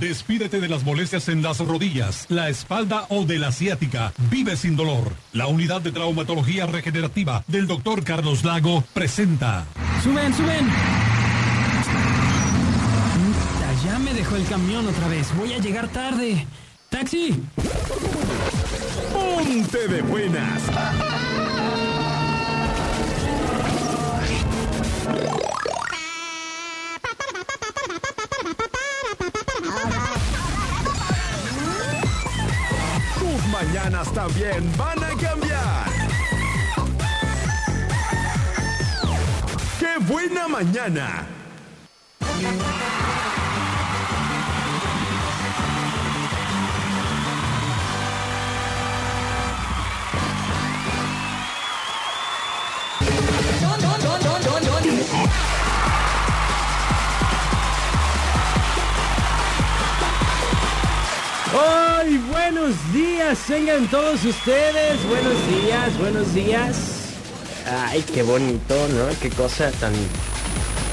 Despídete de las molestias en las rodillas, la espalda o de la ciática. Vive sin dolor. La unidad de traumatología regenerativa del doctor Carlos Lago presenta. ¡Suben, suben! Ya me dejó el camión otra vez. Voy a llegar tarde. ¡Taxi! Ponte de buenas. Mañanas también van a cambiar. ¡Qué buena mañana! Días! Tengan todos ustedes. Buenos días, buenos días. Ay, qué bonito, ¿no? Qué cosa tan...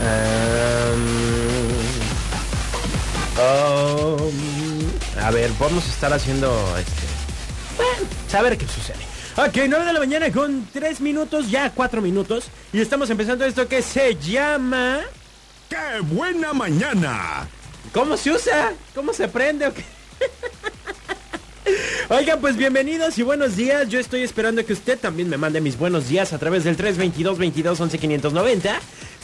um, um, a ver, vamos a estar haciendo este... Bueno, saber qué sucede. Ok, 9 de la mañana con 3 minutos, ya 4 minutos. Y estamos empezando esto que se llama... ¡Qué buena mañana! ¿Cómo se usa? ¿Cómo se prende? Oigan, pues bienvenidos y buenos días. Yo estoy esperando que usted también me mande mis buenos días a través del 322 22 11 590.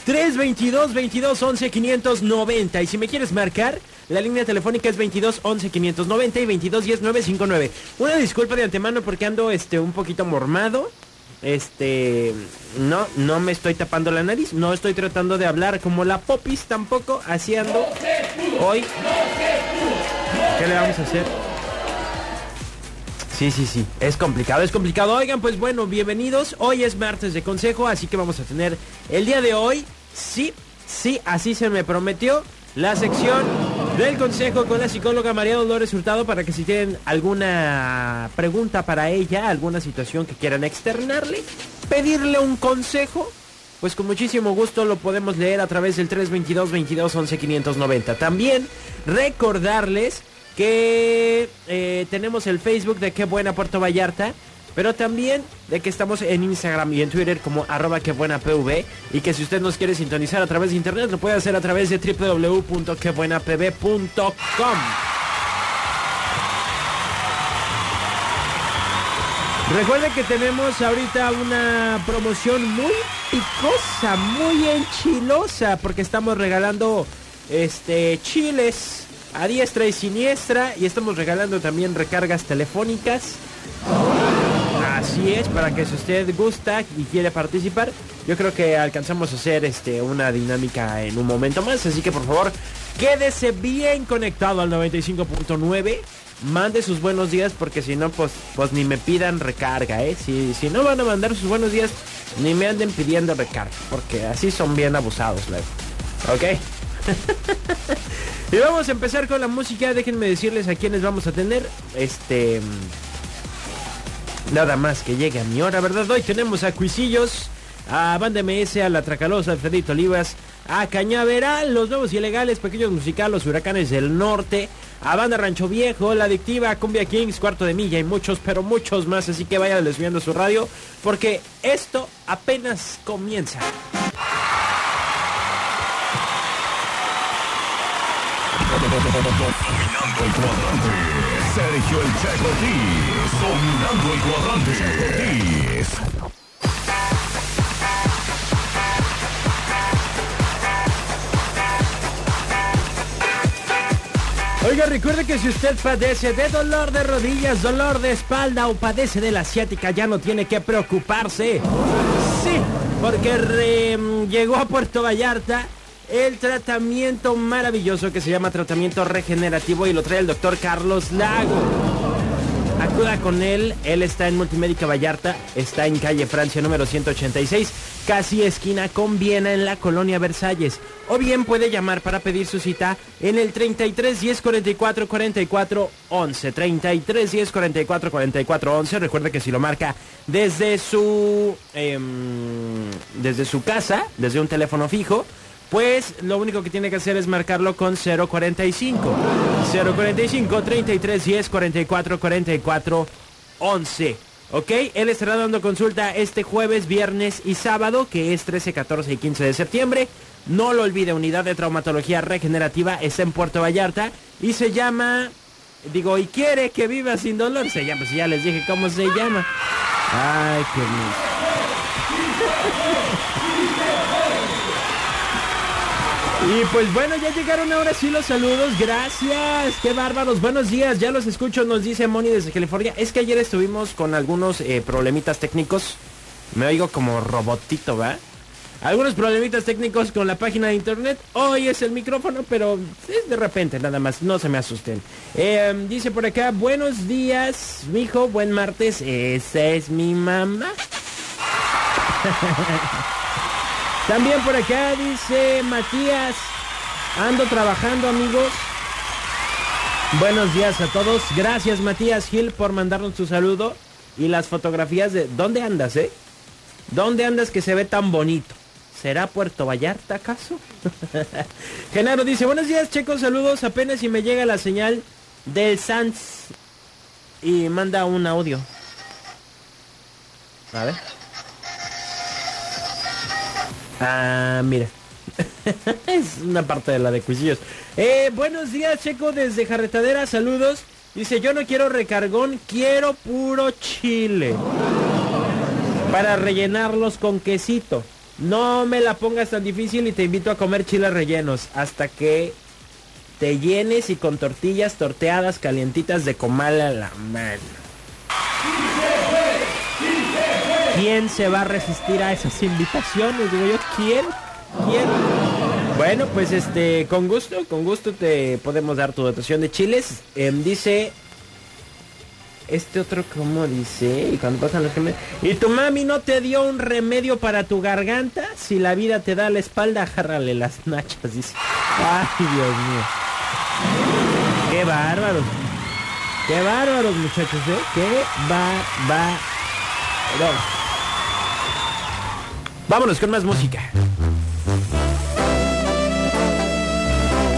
322 22 11 590. Y si me quieres marcar, la línea telefónica es 22 11 590 y 22 10 959. Una disculpa de antemano porque ando este un poquito mormado. Este, no, no me estoy tapando la nariz, no estoy tratando de hablar como la popis tampoco, así ando hoy. ¿Qué le vamos a hacer? Sí, sí, sí, es complicado, es complicado. Oigan, pues bueno, bienvenidos. Hoy es martes de consejo, así que vamos a tener el día de hoy, sí, sí, así se me prometió, la sección del consejo con la psicóloga María Dolores Hurtado para que si tienen alguna pregunta para ella, alguna situación que quieran externarle, pedirle un consejo, pues con muchísimo gusto lo podemos leer a través del 322 22 11 590. También recordarles que eh, tenemos el Facebook de Qué Buena Puerto Vallarta, pero también de que estamos en Instagram y en Twitter como arroba que buena PV y que si usted nos quiere sintonizar a través de internet lo puede hacer a través de www.quebuenapv.com. Recuerden que tenemos ahorita una promoción muy picosa, muy enchilosa, porque estamos regalando este chiles a diestra y siniestra y estamos regalando también recargas telefónicas. Así es, para que si usted gusta y quiere participar, yo creo que alcanzamos a hacer este una dinámica en un momento más, así que por favor, quédese bien conectado al 95.9. Mande sus buenos días porque si no, pues, pues ni me pidan recarga, ¿eh? Si, si no van a mandar sus buenos días, ni me anden pidiendo recarga, porque así son bien abusados luego. ¿Ok? y vamos a empezar con la música. Déjenme decirles a quiénes vamos a tener. Este. Nada más que llegue a mi hora, ¿verdad? Hoy tenemos a Cuisillos, a Banda MS, a La Tracalosa, a Olivas, a Cañaveral, Los Nuevos Ilegales, Pequeños Musicales, Los Huracanes del Norte, a Banda Rancho Viejo, La Adictiva, Cumbia Kings, Cuarto de Milla y muchos, pero muchos más. Así que vayan desviando su radio, porque esto apenas comienza. Dominando el cuadrante. Sergio el Checo. Dominando el cuadrante. Oiga, recuerde que si usted padece de dolor de rodillas, dolor de espalda o padece de la asiática, ya no tiene que preocuparse. Sí, porque re- llegó a Puerto Vallarta el tratamiento maravilloso que se llama tratamiento regenerativo y lo trae el doctor Carlos Lago. Acuda con él, él está en Multimédica Vallarta, está en calle Francia número 186, casi esquina con Viena en la colonia Versalles. O bien puede llamar para pedir su cita en el 33 10 44 44 11. 33 10 44 44 11. Recuerde que si lo marca desde su em, desde su casa, desde un teléfono fijo, pues lo único que tiene que hacer es marcarlo con 045. 045 33 10 44 44 11. ¿Ok? Él estará dando consulta este jueves, viernes y sábado, que es 13, 14 y 15 de septiembre. No lo olvide, unidad de traumatología regenerativa está en Puerto Vallarta y se llama... Digo, y quiere que viva sin dolor. Se llama, si ya les dije cómo se llama. Ay, qué Y pues bueno, ya llegaron ahora sí los saludos. Gracias. Qué bárbaros. Buenos días. Ya los escucho, nos dice Moni desde California. Es que ayer estuvimos con algunos eh, problemitas técnicos. Me oigo como robotito, ¿va? Algunos problemitas técnicos con la página de internet. Hoy es el micrófono, pero es de repente nada más. No se me asusten. Eh, dice por acá, buenos días, mijo. Buen martes. Esa es mi mamá. También por acá dice Matías, ando trabajando amigos. Buenos días a todos. Gracias Matías Gil por mandarnos tu saludo y las fotografías de... ¿Dónde andas, eh? ¿Dónde andas que se ve tan bonito? ¿Será Puerto Vallarta acaso? Genaro dice, buenos días chicos, saludos. Apenas si me llega la señal del Sans. Y manda un audio. A ver. Ah, mira. es una parte de la de cuisillos. Eh, buenos días, Checo, desde Jarretadera, saludos. Dice, yo no quiero recargón, quiero puro chile. Para rellenarlos con quesito. No me la pongas tan difícil y te invito a comer chiles rellenos. Hasta que te llenes y con tortillas torteadas calientitas de comal a la mano. ¿Quién se va a resistir a esas invitaciones? Digo yo, ¿quién? ¿Quién? Bueno, pues este, con gusto, con gusto te podemos dar tu dotación de chiles. Em, dice, este otro, ¿cómo dice? Y cuando pasan los que ¿Y tu mami no te dio un remedio para tu garganta? Si la vida te da la espalda, agárrale las nachas, dice. Ay, Dios mío. Qué bárbaros. Qué bárbaros, muchachos, ¿eh? Qué va. Vámonos con más música.